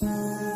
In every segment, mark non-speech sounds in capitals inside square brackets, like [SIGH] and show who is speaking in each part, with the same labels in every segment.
Speaker 1: Música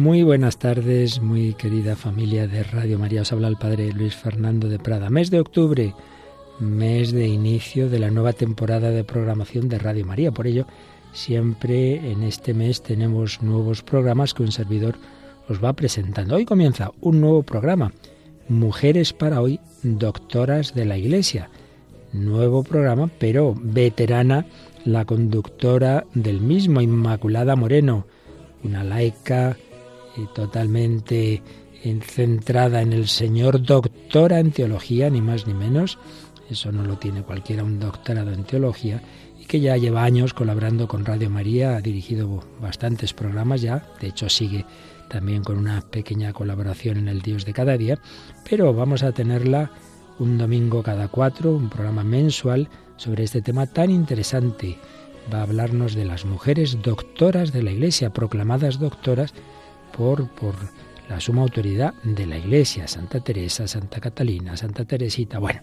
Speaker 1: Muy buenas tardes, muy querida familia de Radio María. Os habla el Padre Luis Fernando de Prada. Mes de octubre, mes de inicio de la nueva temporada de programación de Radio María. Por ello, siempre en este mes tenemos nuevos programas que un servidor os va presentando. Hoy comienza un nuevo programa, Mujeres para hoy, Doctoras de la Iglesia. Nuevo programa, pero veterana la conductora del mismo, Inmaculada Moreno, una laica y totalmente centrada en el Señor, doctora en teología, ni más ni menos. Eso no lo tiene cualquiera, un doctorado en teología, y que ya lleva años colaborando con Radio María, ha dirigido bastantes programas ya, de hecho sigue también con una pequeña colaboración en el Dios de cada día, pero vamos a tenerla un domingo cada cuatro, un programa mensual sobre este tema tan interesante. Va a hablarnos de las mujeres doctoras de la Iglesia, proclamadas doctoras por, por la suma autoridad de la Iglesia, Santa Teresa, Santa Catalina, Santa Teresita. Bueno,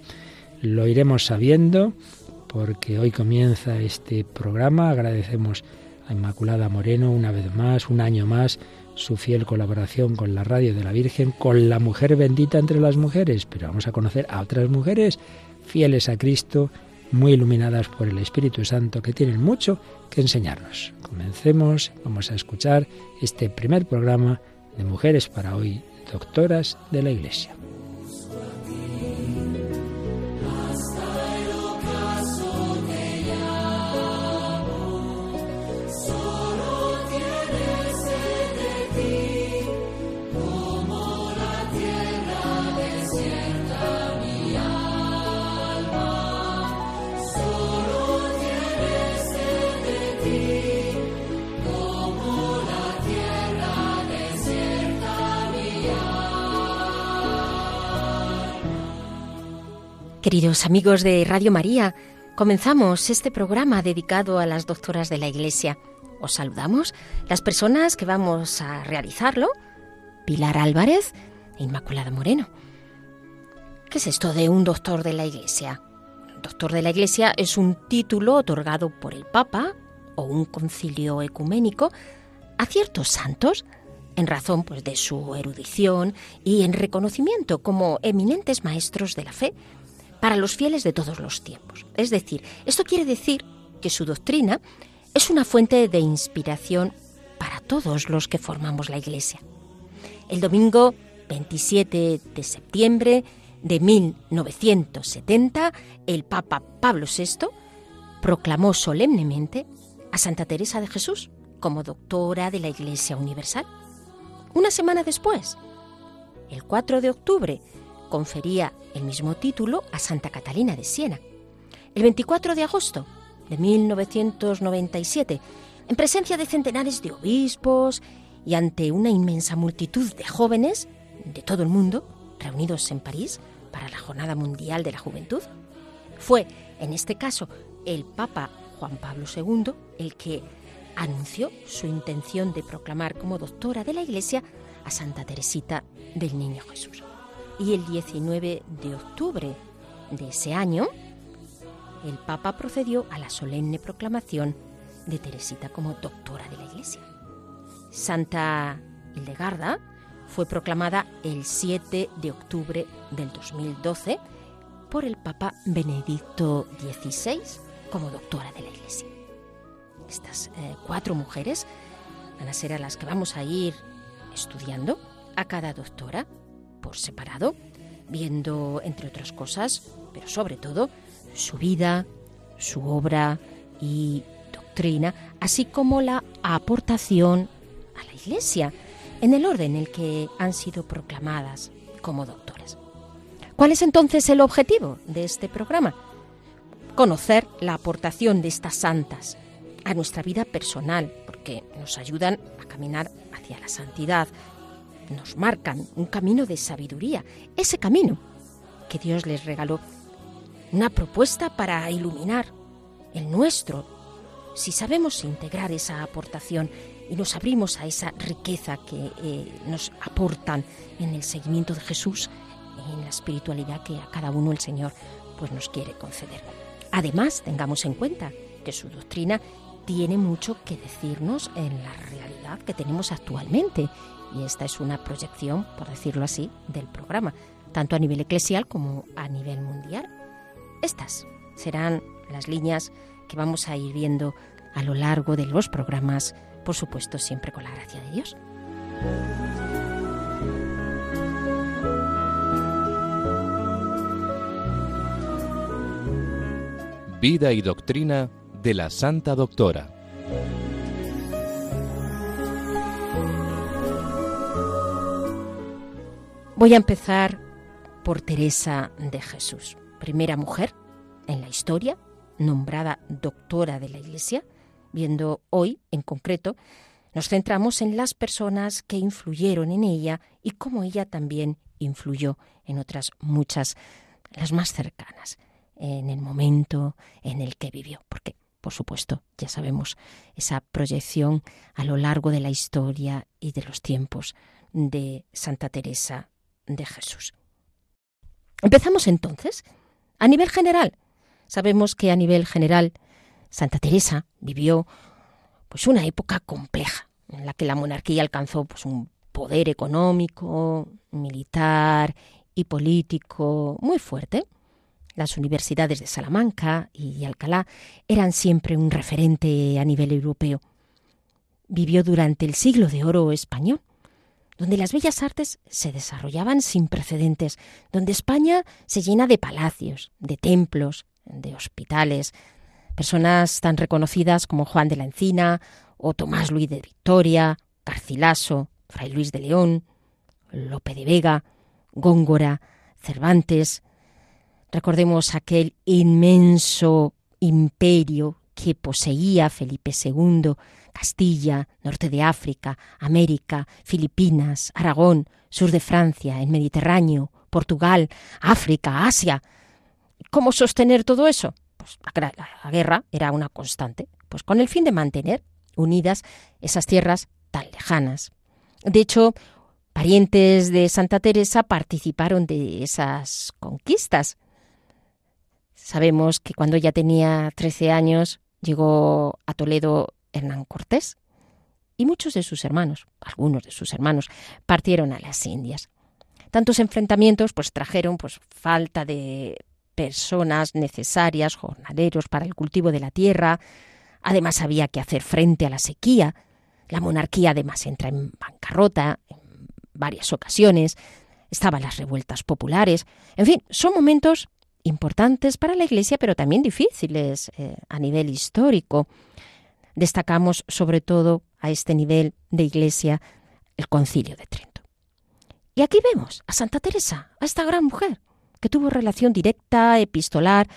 Speaker 1: lo iremos sabiendo porque hoy comienza este programa. Agradecemos a Inmaculada Moreno una vez más, un año más, su fiel colaboración con la Radio de la Virgen, con la mujer bendita entre las mujeres. Pero vamos a conocer a otras mujeres fieles a Cristo, muy iluminadas por el Espíritu Santo, que tienen mucho que enseñarnos. Comencemos, vamos a escuchar este primer programa de Mujeres para hoy, doctoras de la Iglesia.
Speaker 2: Queridos amigos de Radio María, comenzamos este programa dedicado a las doctoras de la Iglesia. Os saludamos las personas que vamos a realizarlo, Pilar Álvarez e Inmaculada Moreno. ¿Qué es esto de un doctor de la Iglesia? doctor de la Iglesia es un título otorgado por el Papa o un concilio ecuménico a ciertos santos en razón pues, de su erudición y en reconocimiento como eminentes maestros de la fe para los fieles de todos los tiempos. Es decir, esto quiere decir que su doctrina es una fuente de inspiración para todos los que formamos la Iglesia. El domingo 27 de septiembre de 1970, el Papa Pablo VI proclamó solemnemente a Santa Teresa de Jesús como doctora de la Iglesia Universal. Una semana después, el 4 de octubre confería el mismo título a Santa Catalina de Siena. El 24 de agosto de 1997, en presencia de centenares de obispos y ante una inmensa multitud de jóvenes de todo el mundo reunidos en París para la Jornada Mundial de la Juventud, fue, en este caso, el Papa Juan Pablo II el que anunció su intención de proclamar como doctora de la Iglesia a Santa Teresita del Niño Jesús y el 19 de octubre de ese año, el Papa procedió a la solemne proclamación de Teresita como doctora de la Iglesia. Santa Hildegarda fue proclamada el 7 de octubre del 2012 por el Papa Benedicto XVI como doctora de la Iglesia. Estas eh, cuatro mujeres van a ser a las que vamos a ir estudiando a cada doctora por separado, viendo, entre otras cosas, pero sobre todo, su vida, su obra y doctrina, así como la aportación a la Iglesia en el orden en el que han sido proclamadas como doctoras. ¿Cuál es entonces el objetivo de este programa? Conocer la aportación de estas santas a nuestra vida personal, porque nos ayudan a caminar hacia la santidad, nos marcan un camino de sabiduría, ese camino que Dios les regaló, una propuesta para iluminar el nuestro, si sabemos integrar esa aportación y nos abrimos a esa riqueza que eh, nos aportan en el seguimiento de Jesús, en la espiritualidad que a cada uno el Señor pues nos quiere conceder. Además, tengamos en cuenta que su doctrina tiene mucho que decirnos en la realidad que tenemos actualmente y esta es una proyección, por decirlo así, del programa, tanto a nivel eclesial como a nivel mundial. Estas serán las líneas que vamos a ir viendo a lo largo de los programas, por supuesto siempre con la gracia de Dios.
Speaker 3: Vida y doctrina de la Santa Doctora.
Speaker 2: Voy a empezar por Teresa de Jesús, primera mujer en la historia, nombrada doctora de la Iglesia, viendo hoy en concreto, nos centramos en las personas que influyeron en ella y cómo ella también influyó en otras muchas, las más cercanas, en el momento en el que vivió. Porque, por supuesto, ya sabemos esa proyección a lo largo de la historia y de los tiempos de Santa Teresa de Jesús. Empezamos entonces. A nivel general, sabemos que a nivel general Santa Teresa vivió pues una época compleja en la que la monarquía alcanzó pues un poder económico, militar y político muy fuerte. Las universidades de Salamanca y Alcalá eran siempre un referente a nivel europeo. Vivió durante el siglo de oro español donde las bellas artes se desarrollaban sin precedentes, donde España se llena de palacios, de templos, de hospitales, personas tan reconocidas como Juan de la Encina o Tomás Luis de Victoria, Garcilaso, Fray Luis de León, Lope de Vega, Góngora, Cervantes. Recordemos aquel inmenso imperio que poseía Felipe II, Castilla, norte de África, América, Filipinas, Aragón, sur de Francia, el Mediterráneo, Portugal, África, Asia. ¿Cómo sostener todo eso? Pues la, la guerra era una constante, pues con el fin de mantener unidas esas tierras tan lejanas. De hecho, parientes de Santa Teresa participaron de esas conquistas. Sabemos que cuando ella tenía 13 años llegó a Toledo Hernán Cortés y muchos de sus hermanos, algunos de sus hermanos, partieron a las Indias. Tantos enfrentamientos pues trajeron pues falta de personas necesarias, jornaleros para el cultivo de la tierra. Además había que hacer frente a la sequía. La monarquía además entra en bancarrota en varias ocasiones. Estaban las revueltas populares. En fin, son momentos importantes para la Iglesia, pero también difíciles eh, a nivel histórico. Destacamos sobre todo a este nivel de Iglesia el concilio de Trento. Y aquí vemos a Santa Teresa, a esta gran mujer, que tuvo relación directa, epistolar,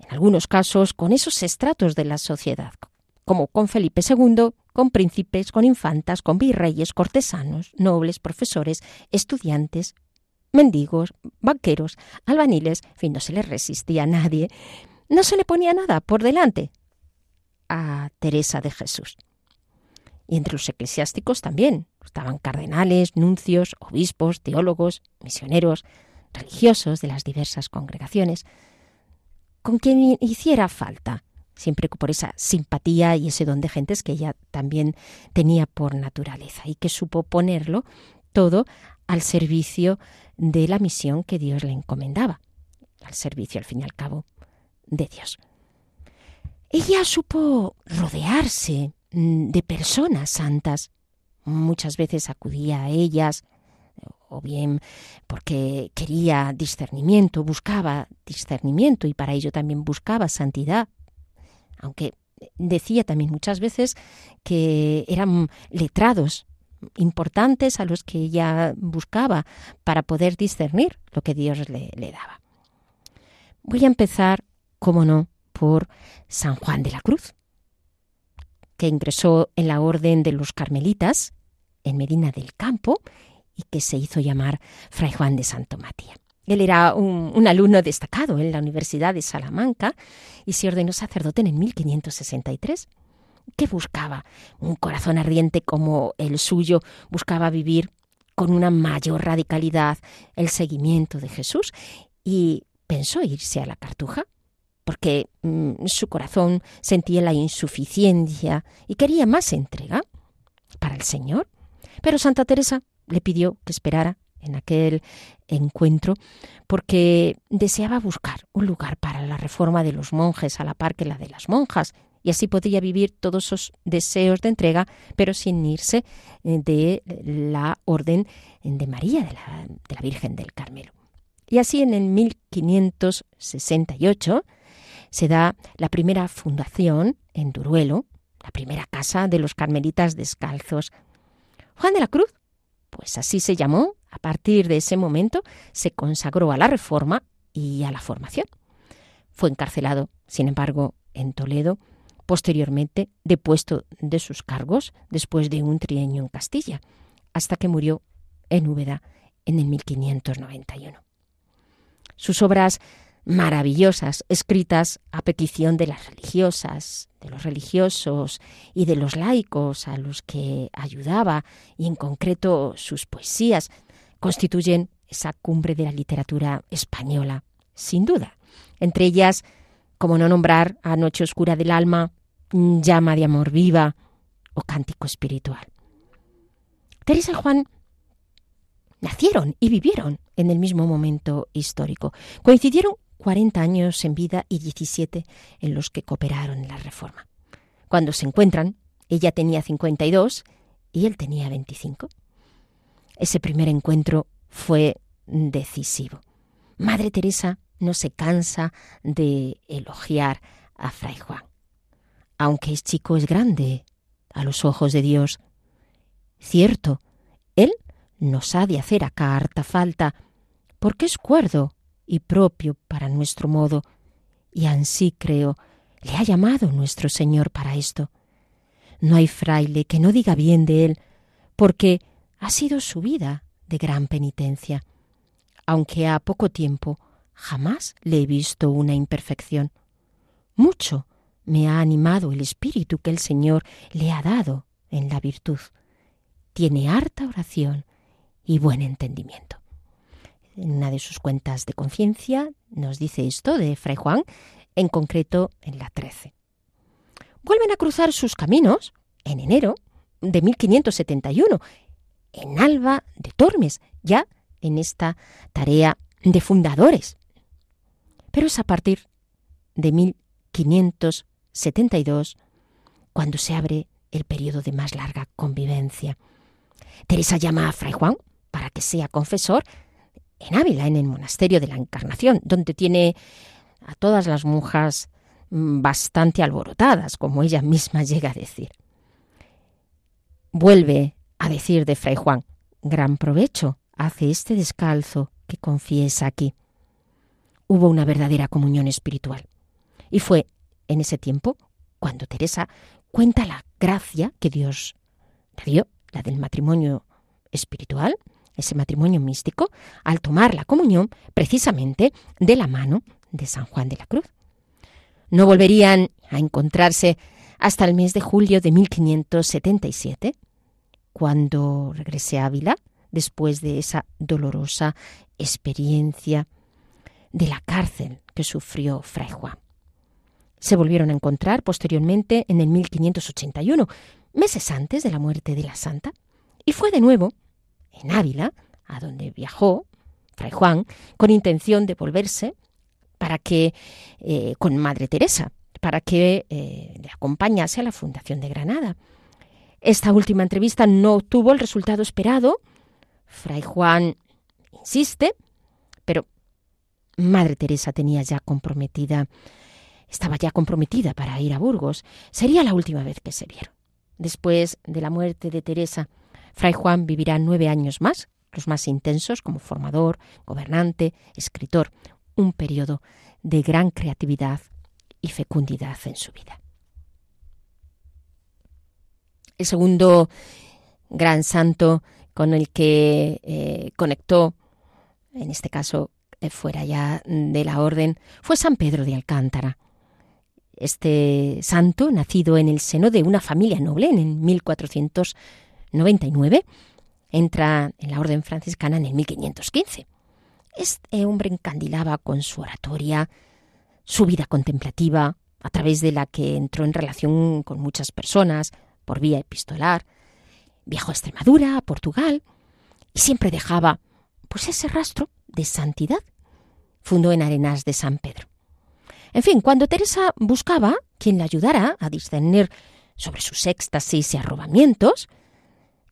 Speaker 2: en algunos casos con esos estratos de la sociedad, como con Felipe II, con príncipes, con infantas, con virreyes, cortesanos, nobles, profesores, estudiantes, mendigos, banqueros, albaniles, en fin, no se le resistía a nadie, no se le ponía nada por delante. A Teresa de Jesús. Y entre los eclesiásticos también. Estaban cardenales, nuncios, obispos, teólogos, misioneros, religiosos de las diversas congregaciones, con quien hiciera falta, siempre por esa simpatía y ese don de gentes que ella también tenía por naturaleza y que supo ponerlo todo al servicio de la misión que Dios le encomendaba, al servicio, al fin y al cabo, de Dios. Ella supo rodearse mm, de personas santas. Muchas veces acudía a ellas, o bien porque quería discernimiento, buscaba discernimiento y para ello también buscaba santidad aunque decía también muchas veces que eran letrados importantes a los que ella buscaba para poder discernir lo que Dios le, daba. Voy a empezar, como no, por San Juan de la Cruz, que ingresó en la orden de los carmelitas en Medina del Campo y que se hizo llamar Fray Juan de Santo Matías. Él era un, alumno destacado en la Universidad de Salamanca y se ordenó sacerdote en 1563. ¿Qué buscaba? Un corazón ardiente como el suyo buscaba vivir con una mayor radicalidad el seguimiento de Jesús y pensó irse a la cartuja porque mm, su corazón sentía la insuficiencia y quería más entrega para el Señor. Pero Santa Teresa le pidió que esperara en aquel encuentro porque deseaba buscar un lugar para la reforma de los monjes a la par que la de las monjas y así podría vivir todos esos deseos de entrega, pero sin irse eh, de la orden de María, de la, de la Virgen del Carmelo. Y así en el 1568 se da la primera fundación en Duruelo, la primera casa de los carmelitas descalzos. Juan de la Cruz, pues así se llamó a partir de ese momento se consagró a la reforma y a la formación. Fue encarcelado, sin embargo, en Toledo, posteriormente depuesto de sus cargos después de un trienio en Castilla, hasta que murió en Úbeda en el 1591. Sus obras maravillosas, escritas a petición de las religiosas, de los religiosos y de los laicos a los que ayudaba, y en concreto sus poesías, constituyen esa cumbre de la literatura española, sin duda. Entre ellas, como no nombrar a Noche Oscura del Alma, Llama de Amor Viva o Cántico Espiritual. Teresa y Juan nacieron y vivieron en el mismo momento histórico. Coincidieron 40 años en vida y 17 en los que cooperaron en la reforma. Cuando se encuentran, ella tenía 52 y él tenía 25. Ese primer encuentro fue decisivo. Madre Teresa no se cansa de elogiar a Fray Juan. Aunque es chico, es grande a los ojos de Dios. Cierto, él nos ha de hacer acá harta falta, porque es cuerdo y propio para nuestro modo, y ansí creo, le ha llamado nuestro Señor para esto. No hay fraile que no diga bien de él, porque ha sido su vida de gran penitencia, aunque a poco tiempo jamás le he visto una imperfección. Mucho me ha animado el espíritu que el Señor le ha dado en la virtud. Tiene harta oración y buen entendimiento. En una de sus cuentas de conciencia nos dice esto de Fray Juan, en concreto en la 13. Vuelven a cruzar sus caminos en enero de 1571 en Alba de Tormes, ya en esta tarea de fundadores. Pero es a partir de 1572 cuando se abre el periodo de más larga convivencia. Teresa llama a Fray Juan para que sea confesor en Ávila, en el monasterio de la Encarnación, donde tiene a todas las monjas mm, bastante alborotadas, como ella misma llega a decir. Vuelve a decir de Fray Juan, gran provecho hace este descalzo que confiesa aquí. Hubo una verdadera comunión espiritual. Y fue en ese tiempo cuando Teresa cuenta la gracia que Dios le dio, la del matrimonio espiritual, ese matrimonio místico, al tomar la comunión precisamente de la mano de San Juan de la Cruz. No volverían a encontrarse hasta el mes de julio de 1577, cuando regresé a Ávila, después de esa dolorosa experiencia de la cárcel que sufrió Fray Juan. Se volvieron a encontrar posteriormente en el 1581, meses antes de la muerte de la santa, y fue de nuevo en Ávila, a donde viajó Fray Juan, con intención de volverse para que, eh, con Madre Teresa, para que eh, le acompañase a la Fundación de Granada. Esta última entrevista no obtuvo el resultado esperado. Fray Juan insiste, pero Madre Teresa tenía ya comprometida estaba ya comprometida para ir a Burgos. Sería la última vez que se vieron. Después de la muerte de Teresa, Fray Juan vivirá nueve años más, los más intensos como formador, gobernante, escritor, un periodo de gran creatividad y fecundidad en su vida. El segundo gran santo con el que eh, conectó, en este caso eh, fuera ya de la orden, fue San Pedro de Alcántara. Este santo, nacido en el seno de una familia noble en 1499, entra en la orden franciscana en el 1515. Este hombre encandilaba con su oratoria, su vida contemplativa, a través de la que entró en relación con muchas personas por vía epistolar. Viajó a Extremadura, a Portugal, y siempre dejaba pues ese rastro de santidad. Fundó en Arenas de San Pedro. En fin, cuando Teresa buscaba quien la ayudara a discernir sobre sus éxtasis y arrobamientos,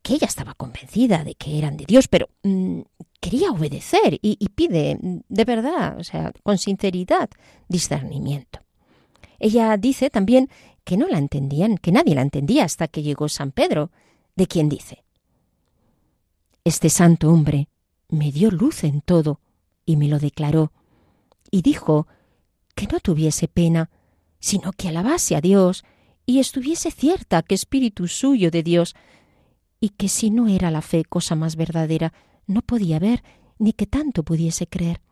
Speaker 2: que ella estaba convencida de que eran de Dios, pero mm, quería obedecer y, y, pide de verdad, o sea, con sinceridad, discernimiento. Ella dice también que no la entendían, que nadie la entendía hasta que llegó San Pedro, de quien dice, Este santo hombre me dio luz en todo y me lo declaró, y dijo que no tuviese pena, sino que alabase a Dios y estuviese cierta que espíritu suyo de Dios, y que si no era la fe cosa más verdadera, no podía ver ni que tanto pudiese creer.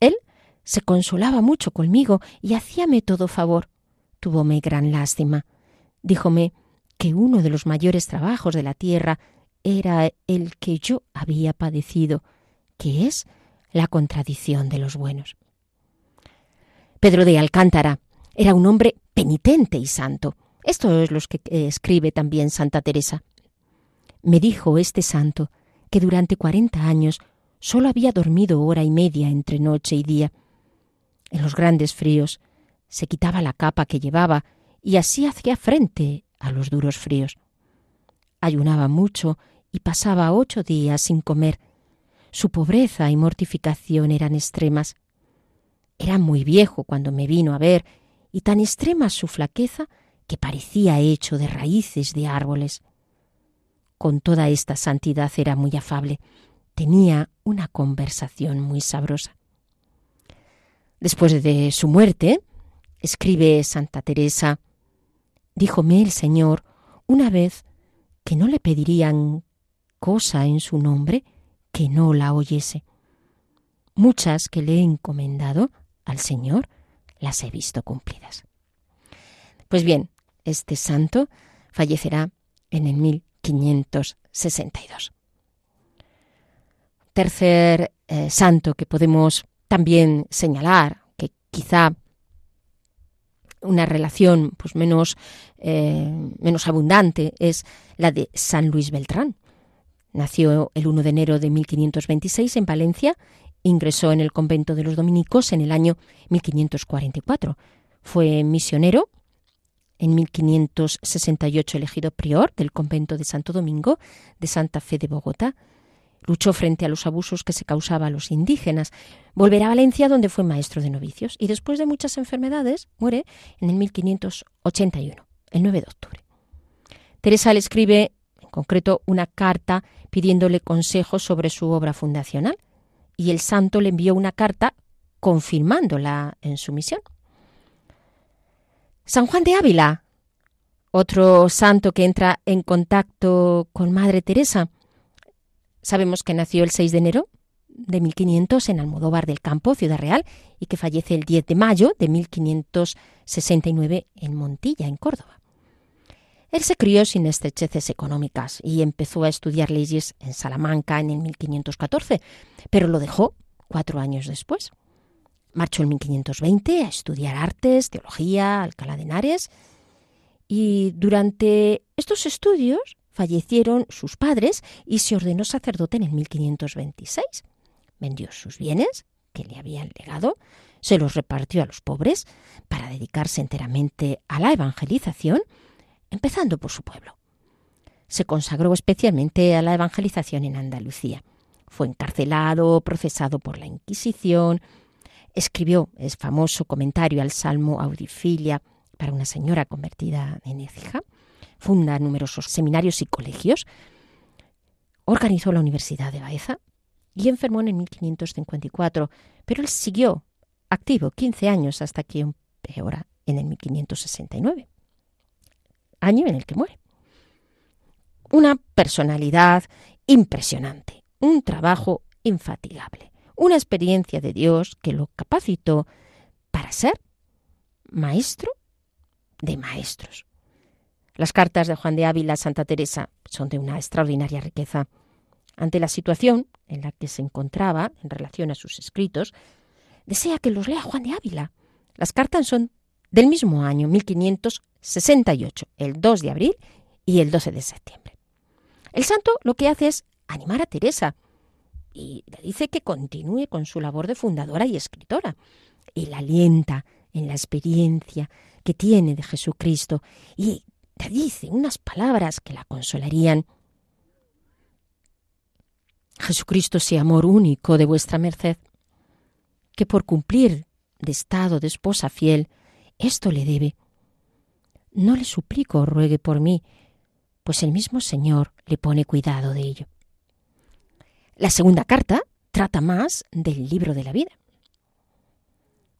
Speaker 2: Él se consolaba mucho conmigo y hacíame todo favor. Tuvome gran lástima. Díjome que uno de los mayores trabajos de la tierra era el que yo había padecido, que es la contradicción de los buenos. Pedro de Alcántara era un hombre penitente y santo. Esto es lo que escribe también Santa Teresa. Me dijo este santo que durante cuarenta años solo había dormido hora y media entre noche y día. En los grandes fríos se quitaba la capa que llevaba y así hacía frente a los duros fríos. Ayunaba mucho y pasaba ocho días sin comer. Su pobreza y mortificación eran extremas. Era muy viejo cuando me vino a ver, y tan extrema su flaqueza que parecía hecho de raíces de árboles. Con toda esta santidad era muy afable, tenía una conversación muy sabrosa. Después de su muerte, escribe Santa Teresa, díjome el Señor una vez que no le pedirían cosa en su nombre que no la oyese. Muchas que le he encomendado al Señor, las he visto cumplidas. Pues bien, este santo fallecerá en el 1562. Tercer eh, santo que podemos también señalar, que quizá una relación pues menos, eh, menos abundante es la de San Luis Beltrán. Nació el 1 de enero de 1526 en Valencia Ingresó en el convento de los dominicos en el año 1544. Fue misionero. En 1568 elegido prior del convento de Santo Domingo de Santa Fe de Bogotá. Luchó frente a los abusos que se causaba a los indígenas. Volverá a Valencia donde fue maestro de novicios y después de muchas enfermedades muere en el 1581, el 9 de octubre. Teresa le escribe en concreto una carta pidiéndole consejos sobre su obra fundacional y el santo le envió una carta confirmándola en su misión. San Juan de Ávila, otro santo que entra en contacto con Madre Teresa. Sabemos que nació el 6 de enero de 1500 en Almodóvar del Campo, Ciudad Real, y que fallece el 10 de mayo de 1569 en Montilla, en Córdoba. Él se crió sin estrecheces económicas y empezó a estudiar leyes en Salamanca en el 1514, pero lo dejó cuatro años después. Marchó en 1520 a estudiar artes, teología, Alcalá de Henares, y durante estos estudios fallecieron sus padres y se ordenó sacerdote en el 1526. Vendió sus bienes, que le habían legado, se los repartió a los pobres para dedicarse enteramente a la evangelización empezando por su pueblo. Se consagró especialmente a la evangelización en Andalucía. Fue encarcelado, procesado por la Inquisición. escribió el famoso comentario al Salmo Audifilia para una señora convertida en Écija, funda numerosos seminarios y colegios, organizó la Universidad de Baeza y enfermó en 1554, pero él siguió activo 15 años hasta que empeora en el 1569, año en el que muere. Una personalidad impresionante, un trabajo infatigable, una experiencia de Dios que lo capacitó para ser maestro de maestros. Las cartas de Juan de Ávila a Santa Teresa son de una extraordinaria riqueza. Ante la situación en la que se encontraba en relación a sus escritos, desea que los lea Juan de Ávila. Las cartas son del mismo año, 1568, el 2 de abril y el 12 de septiembre. El santo lo que hace es animar a Teresa y le dice que continúe con su labor de fundadora y escritora. Y la alienta en la experiencia que tiene de Jesucristo y le dice unas palabras que la consolarían. Jesucristo sea amor único de vuestra merced, que por cumplir de estado de esposa fiel, esto le debe. No le suplico ruegue por mí, pues el mismo Señor le pone cuidado de ello. La segunda carta trata más del libro de la vida.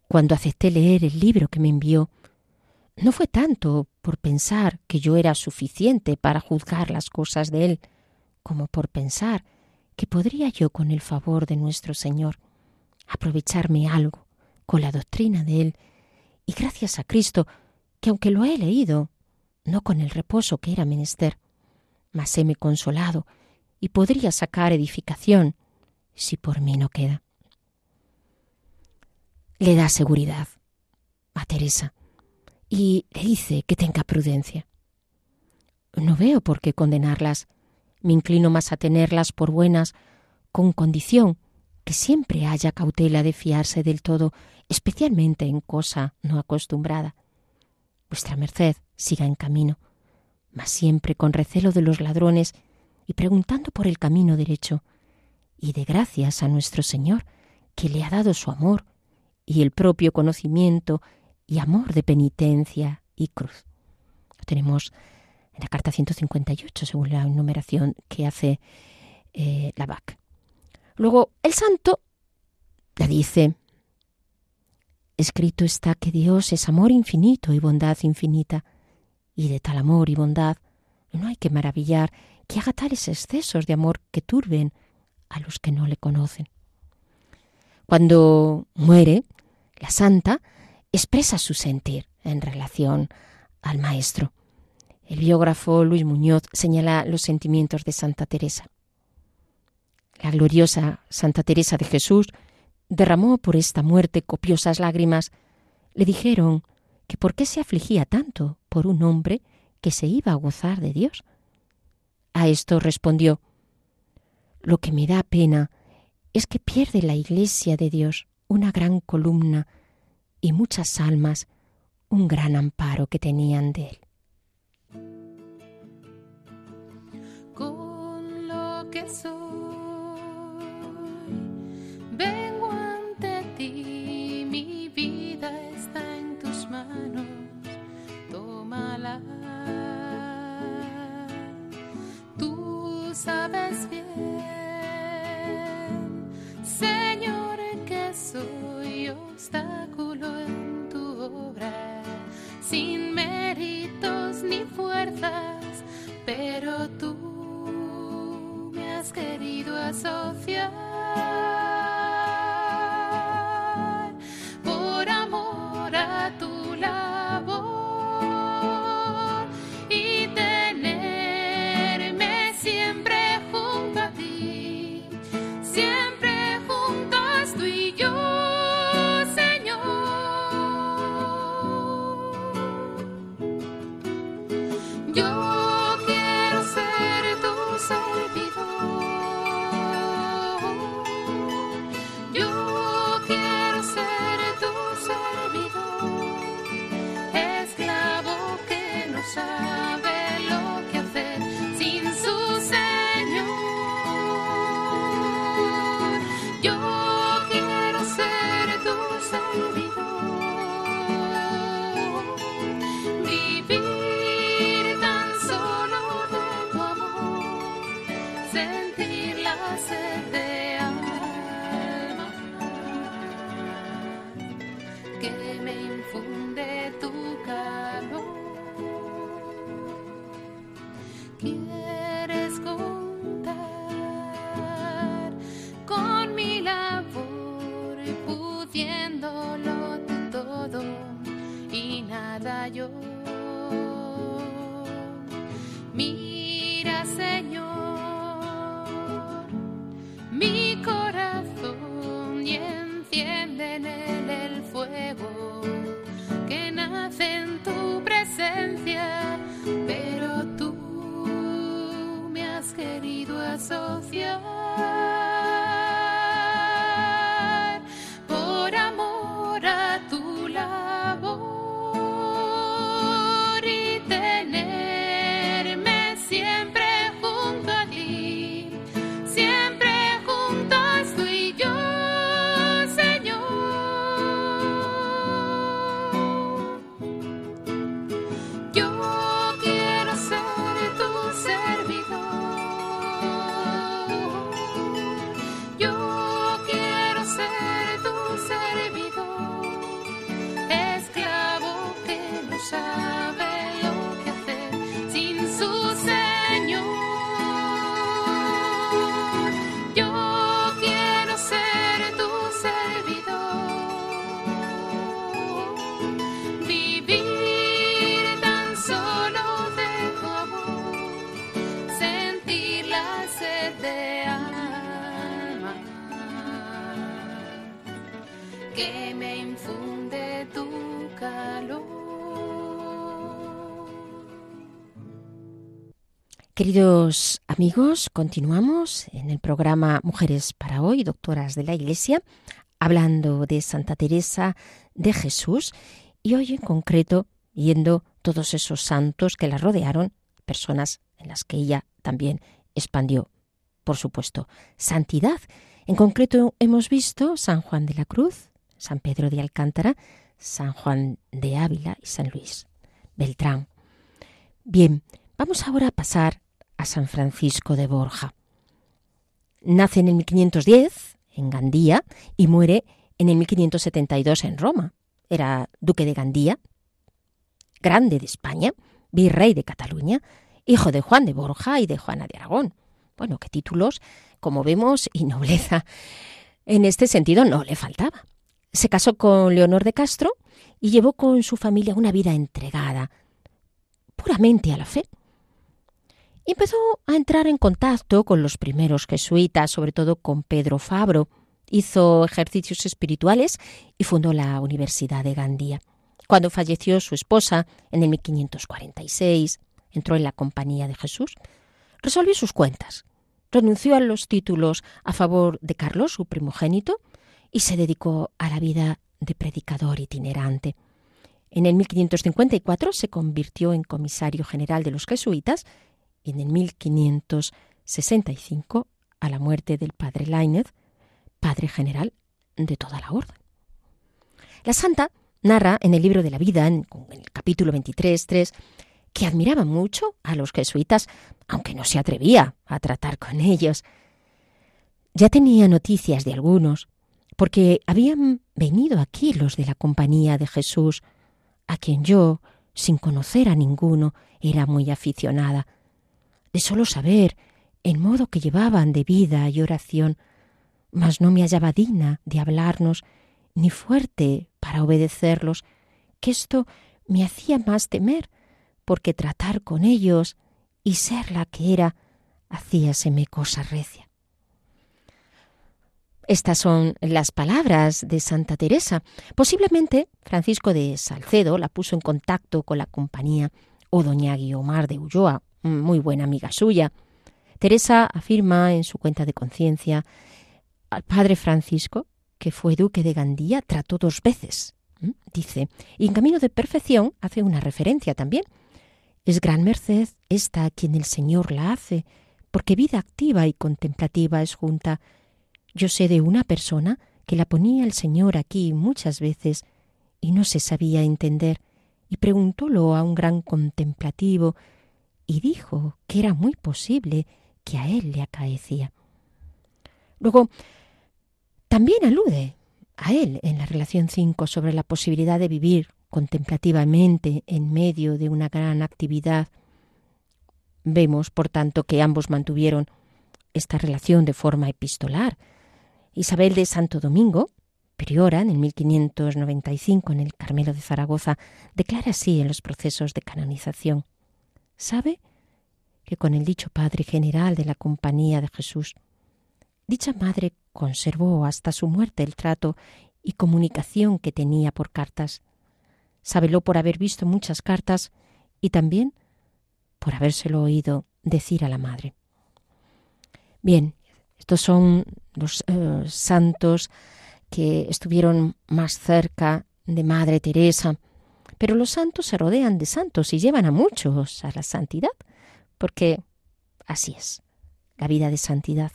Speaker 2: Cuando acepté leer el libro que me envió, no fue tanto por pensar que yo era suficiente para juzgar las cosas de él, como por pensar que podría yo, con el favor de nuestro Señor, aprovecharme algo con la doctrina de él, y gracias a Cristo, que aunque lo he leído, no con el reposo que era menester, mas heme consolado y podría sacar edificación si por mí no queda. Le da seguridad a Teresa y le dice que tenga prudencia. No veo por qué condenarlas. Me inclino más a tenerlas por buenas, con condición que siempre haya cautela de fiarse del todo, especialmente en cosa no acostumbrada. Vuestra merced siga en camino, mas siempre con recelo de los ladrones y preguntando por el camino derecho, y de gracias a nuestro Señor, que le ha dado su amor y el propio conocimiento y amor de penitencia y cruz. Lo tenemos en la carta 158, según la enumeración que hace eh, la BAC. Luego, el santo le dice, escrito está que Dios es amor infinito y bondad infinita, y de tal amor y bondad no hay que maravillar que haga tales excesos de amor que turben a los que no le conocen. Cuando muere, la santa expresa su sentir en relación al maestro. El biógrafo Luis Muñoz señala los sentimientos de Santa Teresa. La gloriosa Santa Teresa de Jesús derramó por esta muerte copiosas lágrimas. Le dijeron que por qué se afligía tanto por un hombre que se iba a gozar de Dios. A esto respondió, Lo que me da pena es que pierde la Iglesia de Dios una gran columna y muchas almas un gran amparo que tenían de él.
Speaker 4: Con lo que soy, vengo ante ti, mi vida está en tus manos, tómala. Tú sabes bien, Señor, que soy obstáculo en tu obra, sin méritos ni fuerzas, pero tú me has querido asociar
Speaker 2: amigos, continuamos en el programa Mujeres para hoy, doctoras de la Iglesia, hablando de Santa Teresa de Jesús y hoy en concreto viendo todos esos santos que la rodearon, personas en las que ella también expandió, por supuesto, santidad. En concreto hemos visto San Juan de la Cruz, San Pedro de Alcántara, San Juan de Ávila y San Luis Beltrán. Bien, vamos ahora a pasar a San Francisco de Borja. Nace en el 1510 en Gandía y muere en el 1572 en Roma. Era duque de Gandía, grande de España, virrey de Cataluña, hijo de Juan de Borja y de Juana de Aragón. Bueno, qué títulos, como vemos, y nobleza. En este sentido no le faltaba. Se casó con Leonor de Castro y llevó con su familia una vida entregada puramente a la fe. Y empezó a entrar en contacto con los primeros jesuitas, sobre todo con Pedro Fabro. Hizo ejercicios espirituales y fundó la Universidad de Gandía. Cuando falleció su esposa en el 1546, entró en la Compañía de Jesús, resolvió sus cuentas, renunció a los títulos a favor de Carlos, su primogénito, y se dedicó a la vida de predicador itinerante. En el 1554 se convirtió en comisario general de los jesuitas en el 1565, a la muerte del padre Lainez, padre general de toda la orden. La santa narra en el libro de la vida, en el capítulo 23, 3, que admiraba mucho a los jesuitas, aunque no se atrevía a tratar con ellos. Ya tenía noticias de algunos, porque habían venido aquí los de la compañía de Jesús, a quien yo, sin conocer a ninguno, era muy aficionada. De solo saber el modo que llevaban de vida y oración, mas no me hallaba digna de hablarnos, ni fuerte para obedecerlos, que esto me hacía más temer, porque tratar con ellos y ser la que era, hacíaseme cosa recia. Estas son las palabras de Santa Teresa. Posiblemente Francisco de Salcedo la puso en contacto con la compañía o doña Guiomar de Ulloa, muy buena amiga suya. Teresa afirma en su cuenta de conciencia al padre Francisco, que fue duque de Gandía, trató dos veces, dice, y en camino de perfección hace una referencia también. Es gran merced esta a quien el Señor la hace, porque vida activa y contemplativa es junta. Yo sé de una persona que la ponía el Señor aquí muchas veces y no se sabía entender, y preguntólo a un gran contemplativo, y dijo que era muy posible que a él le acaecía. Luego, también alude a él en la relación 5 sobre la posibilidad de vivir contemplativamente en medio de una gran actividad. Vemos, por tanto, que ambos mantuvieron esta relación de forma epistolar. Isabel de Santo Domingo, priora, en el 1595, en el Carmelo de Zaragoza, declara así en los procesos de canonización. ¿Sabe que con el dicho Padre General de la Compañía de Jesús, dicha madre conservó hasta su muerte el trato y comunicación que tenía por cartas? Sábelo por haber visto muchas cartas y también por habérselo oído decir a la madre. Bien, estos son los eh, santos que estuvieron más cerca de Madre Teresa, pero los santos se rodean de santos y llevan a muchos a la santidad, porque así es, la vida de santidad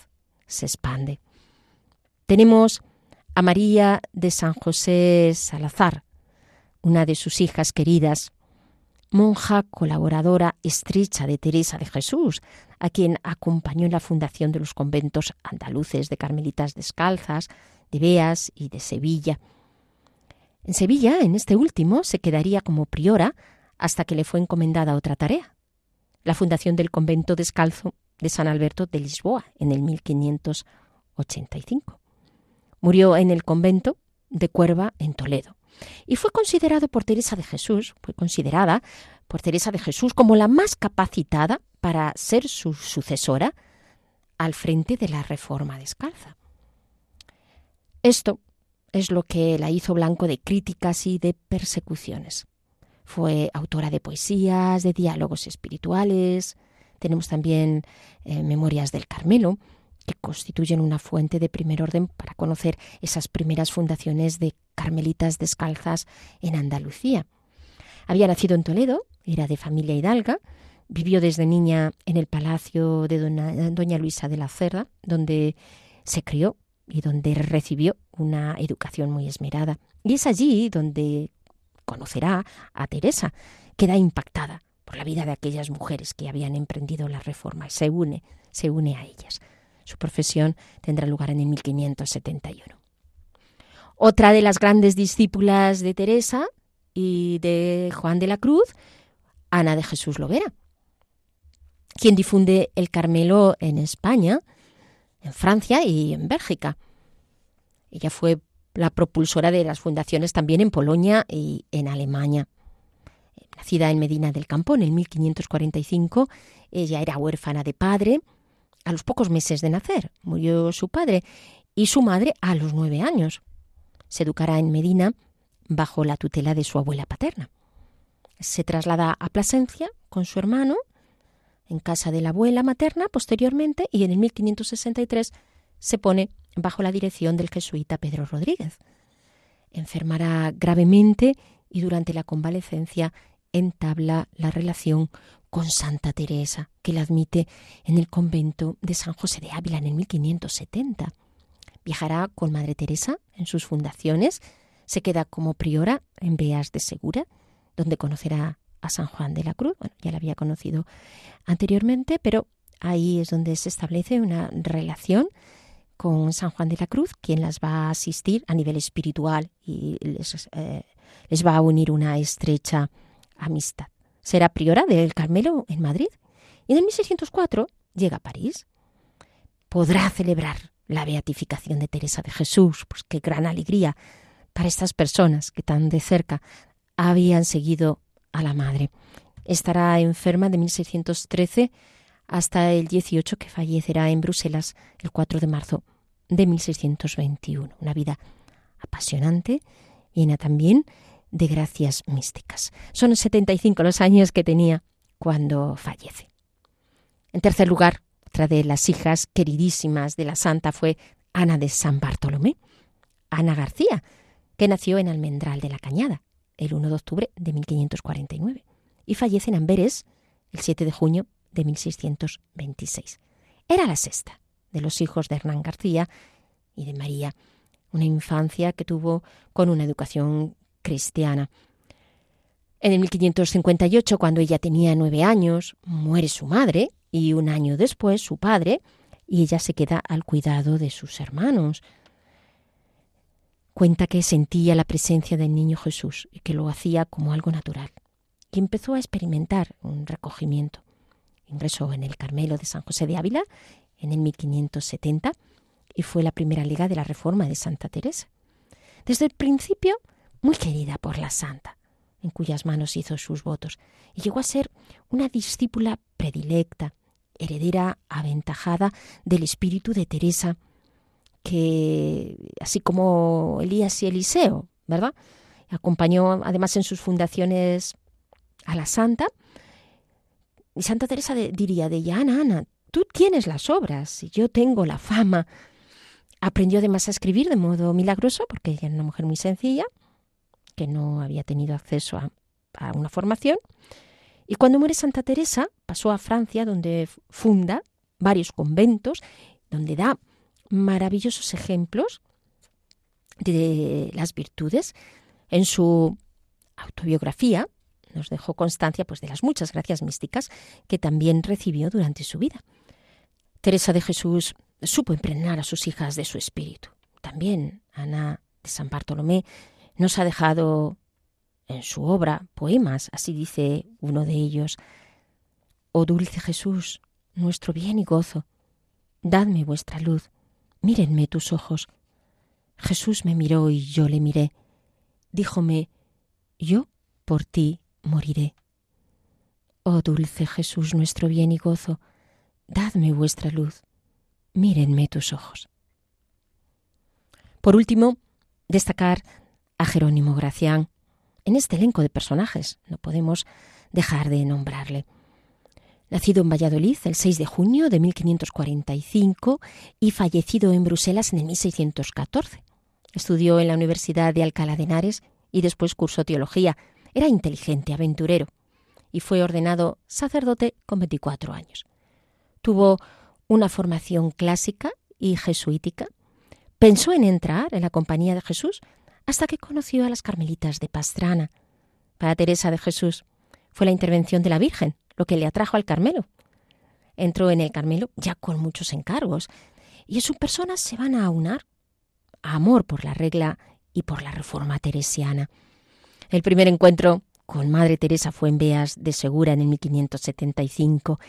Speaker 2: se expande. Tenemos a María de San José Salazar, una de sus hijas queridas, monja colaboradora estrecha de Teresa de Jesús, a quien acompañó en la fundación de los conventos andaluces de Carmelitas Descalzas, de Beas y de Sevilla. En Sevilla, en este último, se quedaría como priora hasta que le fue encomendada otra tarea, la fundación del convento descalzo de San Alberto de Lisboa en el 1585. Murió en el convento de Cuerva en Toledo y fue considerado por Teresa de Jesús, fue considerada por Teresa de Jesús como la más capacitada para ser su sucesora al frente de la reforma descalza. Esto es lo que la hizo blanco de críticas y de persecuciones. Fue autora de poesías, de diálogos espirituales. Tenemos también eh, Memorias del Carmelo, que constituyen una fuente de primer orden para conocer esas primeras fundaciones de carmelitas descalzas en Andalucía. Había nacido en Toledo, era de familia hidalga, vivió desde niña en el palacio de doña Luisa de la Cerda, donde se crió y donde recibió una educación muy esmerada. Y es allí donde conocerá a Teresa, queda impactada por la vida de aquellas mujeres que habían emprendido la reforma se une, se une a ellas. Su profesión tendrá lugar en el 1571. Otra de las grandes discípulas de Teresa y de Juan de la Cruz, Ana de Jesús Lovera, quien difunde el Carmelo en España, en Francia y en Bélgica. Ella fue la propulsora de las fundaciones también en Polonia y en Alemania. Nacida en Medina del Campo en el 1545, ella era huérfana de padre. A los pocos meses de nacer murió su padre y su madre a los nueve años. Se educará en Medina bajo la tutela de su abuela paterna. Se traslada a Plasencia con su hermano en casa de la abuela materna posteriormente y en el 1563 se pone bajo la dirección del jesuita Pedro Rodríguez. Enfermará gravemente y durante la convalecencia entabla la relación con Santa Teresa, que la admite en el convento de San José de Ávila en el 1570. Viajará con Madre Teresa en sus fundaciones, se queda como priora en Beas de Segura, donde conocerá San Juan de la Cruz. Bueno, ya la había conocido anteriormente, pero ahí es donde se establece una relación con San Juan de la Cruz, quien las va a asistir a nivel espiritual y les, eh, va a unir una estrecha amistad. Será priora del Carmelo en Madrid y en el 1604 llega a París. Podrá celebrar la beatificación de Teresa de Jesús, pues qué gran alegría para estas personas que tan de cerca habían seguido a la Madre. Estará enferma de 1613 hasta el 18 que fallecerá en Bruselas el 4 de marzo de 1621. Una vida apasionante, llena también de gracias místicas. Son 75 los años que tenía cuando fallece. En tercer lugar, otra de las hijas queridísimas de la santa fue Ana de San Bartolomé, Ana García, que nació en Almendral de la Cañada el 1 de octubre de 1549 y fallece en Amberes el 7 de junio de 1626. Era la sexta de los hijos de Hernán García y de María, una infancia que tuvo con una educación cristiana. En el 1558, cuando ella tenía nueve años, muere su madre y un año después su padre, y ella se queda al cuidado de sus hermanos. Cuenta que sentía la presencia del niño Jesús y que lo hacía como algo natural. Y empezó a experimentar un recogimiento. Ingresó en el Carmelo de San José de Ávila en el 1570 y fue la primera liga de la Reforma de Santa Teresa. Desde el principio, muy querida por la santa, en cuyas manos hizo sus votos, y llegó a ser una discípula predilecta, heredera aventajada del espíritu de Teresa, que, así como Elías y Eliseo, ¿verdad? Acompañó además en sus fundaciones a la santa. Y Santa Teresa diría de ella, Ana, Ana, tú tienes las obras y yo tengo la fama. Aprendió además a escribir de modo milagroso, porque ella era una mujer muy sencilla, que no había tenido acceso a, a una formación. Y cuando muere Santa Teresa, pasó a Francia, donde funda varios conventos, donde da maravillosos ejemplos de las virtudes. En su autobiografía nos dejó constancia pues, de las muchas gracias místicas que también recibió durante su vida. Teresa de Jesús supo impregnar a sus hijas de su espíritu. También Ana de San Bartolomé nos ha dejado en su obra poemas, así dice uno de ellos. Oh dulce Jesús, nuestro bien y gozo, dadme vuestra luz, mírenme tus ojos. Jesús me miró y yo le miré. Díjome, yo por ti moriré. Oh dulce Jesús, nuestro bien y gozo, dadme vuestra luz, mírenme tus ojos. Por último, destacar a Jerónimo Gracián. En este elenco de personajes no podemos dejar de nombrarle. Nacido en Valladolid el 6 de junio de 1545 y fallecido en Bruselas en el 1614. Estudió en la Universidad de Alcalá de Henares y después cursó teología. Era inteligente, aventurero y fue ordenado sacerdote con 24 años. Tuvo una formación clásica y jesuítica. Pensó en entrar en la Compañía de Jesús hasta que conoció a las carmelitas de Pastrana. Para Teresa de Jesús fue la intervención de la Virgen lo que le atrajo al Carmelo. Entró en el Carmelo ya con muchos encargos y sus personas se van a aunar a amor por la regla y por la reforma teresiana. El primer encuentro con Madre Teresa fue en Beas de Segura en el 1575.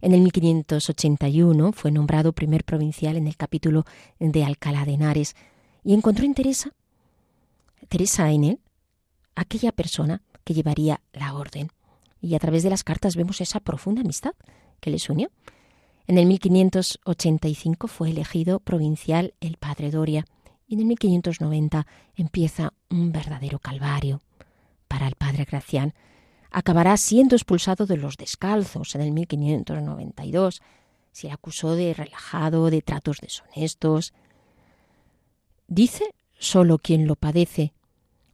Speaker 2: En el 1581 fue nombrado primer provincial en el capítulo de Alcalá de Henares y encontró en Teresa, Teresa en él, aquella persona que llevaría la orden. Y a través de las cartas vemos esa profunda amistad que les unió. En el 1585 fue elegido provincial el padre Doria y en el 1590 empieza un verdadero calvario para el padre Gracián. Acabará siendo expulsado de los descalzos en el 1592. Se le acusó de relajado, de tratos deshonestos. Dice solo quien lo padece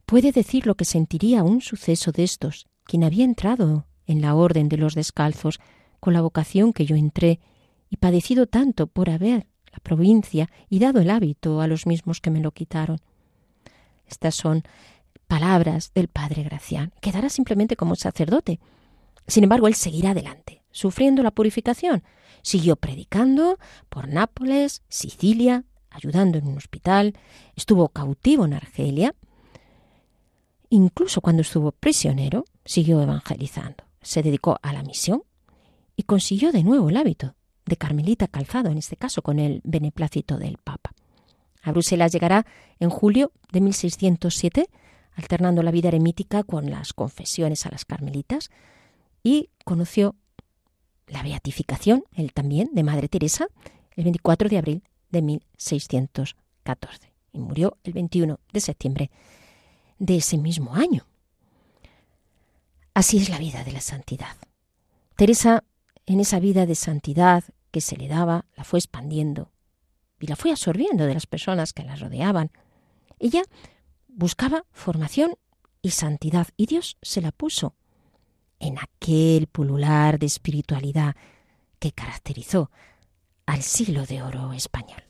Speaker 2: puede decir lo que sentiría un suceso de estos, quien había entrado en la orden de los descalzos con la vocación que yo entré y padecido tanto por haber la provincia y dado el hábito a los mismos que me lo quitaron. Estas son palabras del padre Gracián. Quedará simplemente como sacerdote. Sin embargo, él seguirá adelante, sufriendo la purificación. Siguió predicando por Nápoles, Sicilia, ayudando en un hospital, estuvo cautivo en Argelia. Incluso cuando estuvo prisionero, siguió evangelizando. Se dedicó a la misión y consiguió de nuevo el hábito de carmelita calzado, en este caso con el beneplácito del Papa. A Bruselas llegará en julio de 1607, alternando la vida eremítica con las confesiones a las carmelitas, y conoció la beatificación, él también, de Madre Teresa, el 24 de abril de 1614, y murió el 21 de septiembre de ese mismo año. Así es la vida de la santidad. Teresa, en esa vida de santidad que se le daba, la fue expandiendo y la fue absorbiendo de las personas que la rodeaban. Ella buscaba formación y santidad y Dios se la puso en aquel pulular de espiritualidad que caracterizó al siglo de oro español.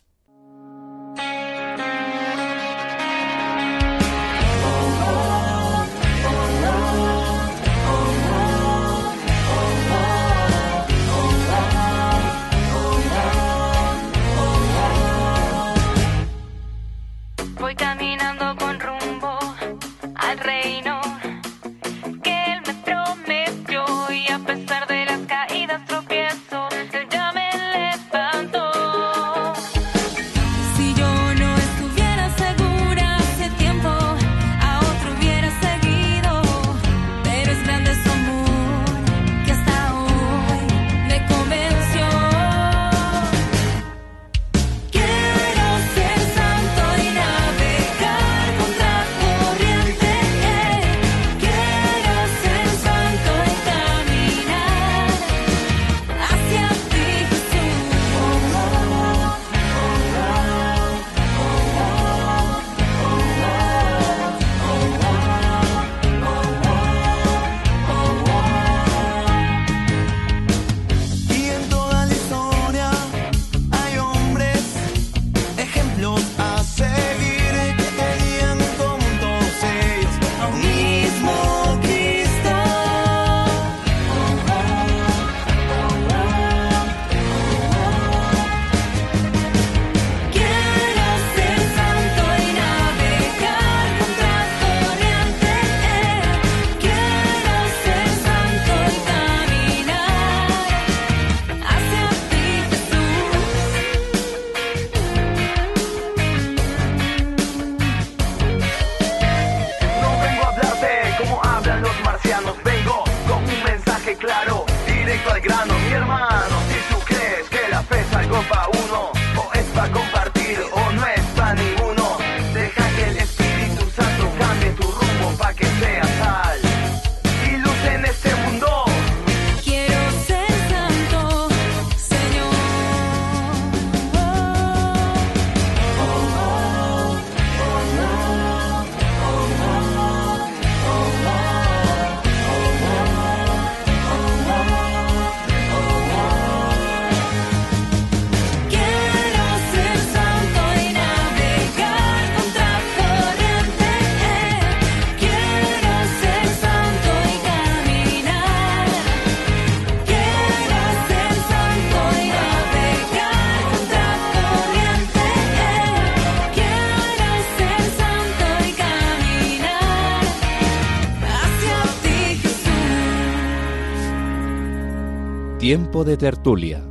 Speaker 3: Tiempo de tertulia.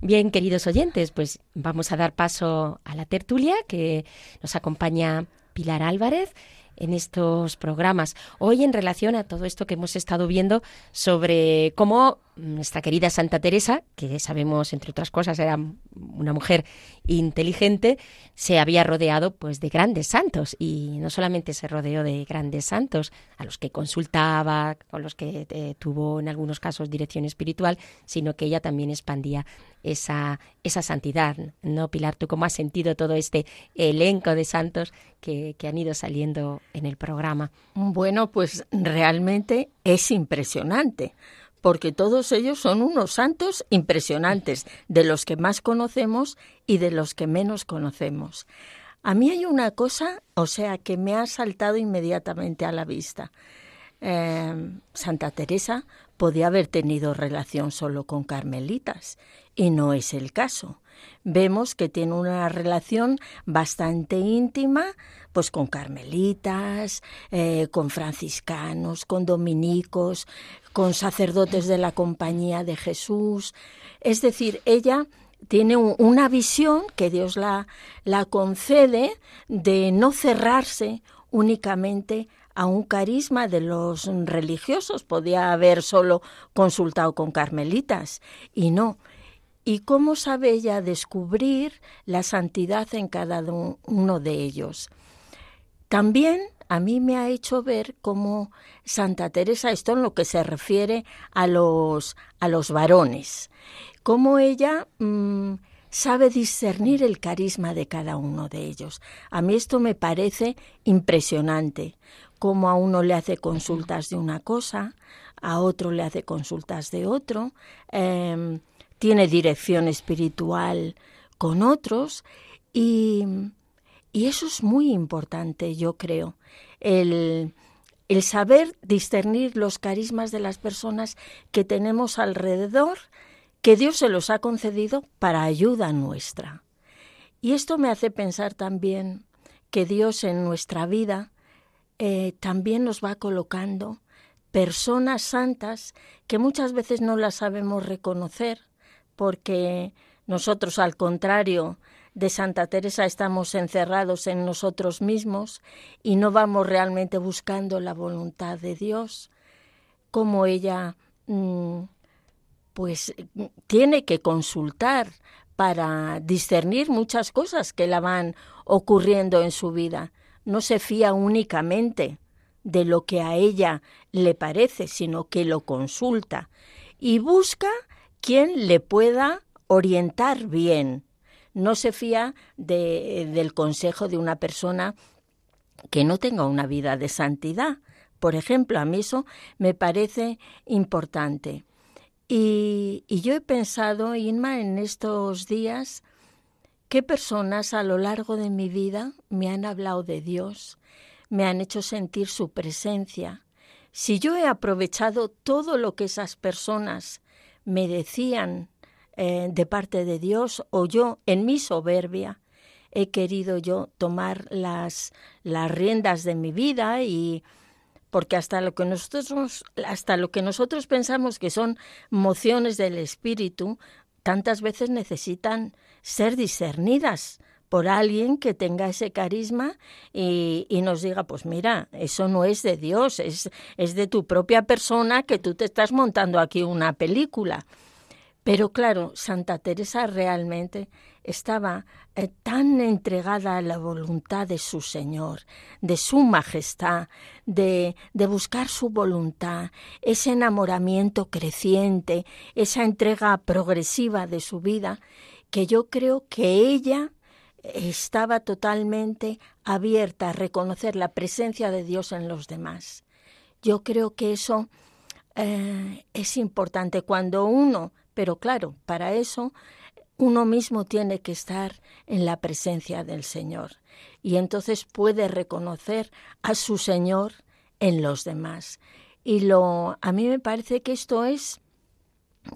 Speaker 2: Bien, queridos oyentes, pues vamos a dar paso a la tertulia que nos acompaña Pilar Álvarez en estos programas. Hoy en relación a todo esto que hemos estado viendo sobre cómo nuestra querida Santa Teresa, que sabemos entre otras cosas era una mujer inteligente, se había rodeado pues de grandes santos y no solamente se rodeó de grandes santos a los que consultaba, con los que eh, tuvo en algunos casos dirección espiritual, sino que ella también expandía esa esa santidad, ¿no, Pilar? ¿Tú cómo has sentido todo este elenco de santos que, que han ido saliendo en el programa?
Speaker 5: Bueno, pues realmente es impresionante porque todos ellos son unos santos impresionantes, de los que más conocemos y de los que menos conocemos. A mí hay una cosa, o sea, que me ha saltado inmediatamente a la vista. Eh, Santa Teresa podía haber tenido relación solo con carmelitas y no es el caso. Vemos que tiene una relación bastante íntima pues con carmelitas, eh, con franciscanos, con dominicos, con sacerdotes de la Compañía de Jesús. Es decir, ella tiene una visión que Dios la, la concede de no cerrarse únicamente a un carisma de los religiosos. Podía haber solo consultado con carmelitas y no. ¿Y cómo sabe ella descubrir la santidad en cada uno de ellos? También a mí me ha hecho ver cómo Santa Teresa, esto en lo que se refiere a los, a los varones, cómo ella mm, sabe discernir el carisma de cada uno de ellos. A mí esto me parece impresionante, cómo a uno le hace consultas de una cosa, a otro le hace consultas de otro, em, tiene dirección espiritual con otros y y eso es muy importante, yo creo, el, el saber discernir los carismas de las personas que tenemos alrededor, que Dios se los ha concedido para ayuda nuestra. Y esto me hace pensar también que Dios en nuestra vida eh, también nos va colocando personas santas que muchas veces no las sabemos reconocer porque nosotros al contrario de Santa Teresa estamos encerrados en nosotros mismos y no vamos realmente buscando la voluntad de Dios, como ella mm, pues tiene que consultar para discernir muchas cosas que la van ocurriendo en su vida. No se fía únicamente de lo que a ella le parece, sino que lo consulta y busca quien le pueda orientar bien no se fía del consejo de una persona que no tenga una vida de santidad. Por ejemplo, a mí eso me parece importante. Y, y yo he pensado, Inma, en estos días, qué personas a lo largo de mi vida me han hablado de Dios, me han hecho sentir su presencia. Si yo he aprovechado todo lo que esas personas me decían eh, de parte de Dios o yo en mi soberbia he querido yo tomar las, las riendas de mi vida y porque hasta lo que nosotros hasta lo que nosotros pensamos que son mociones del espíritu tantas veces necesitan ser discernidas por alguien que tenga ese carisma y, y, nos diga, pues mira, eso no es de Dios, es, es de tu propia persona que tú te estás montando aquí una película. Pero claro, Santa Teresa realmente estaba eh, tan entregada a la voluntad de su Señor, de su majestad, de, de buscar su voluntad, ese enamoramiento creciente, esa entrega progresiva de su vida, que yo creo que ella estaba totalmente abierta a reconocer la presencia de Dios en los demás. Yo creo que eso eh, es importante cuando uno pero claro, para eso uno mismo tiene que estar en la presencia del Señor y entonces puede reconocer a su Señor en los demás. Y lo a mí me parece que esto es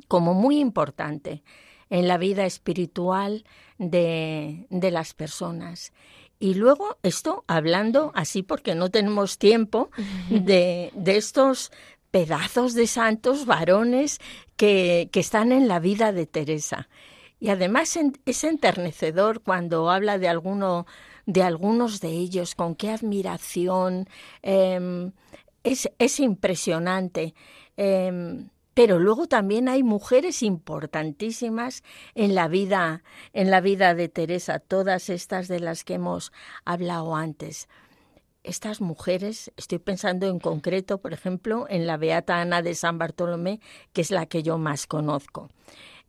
Speaker 5: como muy importante en la vida espiritual de, de las personas. Y luego esto, hablando así porque no tenemos tiempo, [LAUGHS] de, de estos pedazos de santos varones que, que están en la vida de Teresa. Y además es enternecedor cuando habla de alguno de algunos de ellos, con qué admiración. Em, es, es, impresionante. Em, pero luego también hay mujeres importantísimas en la vida, en la vida de Teresa, todas estas de las que hemos hablado antes. Estas mujeres, estoy pensando en concreto, por ejemplo, en la Beata Ana de San Bartolomé, que es la que yo más conozco.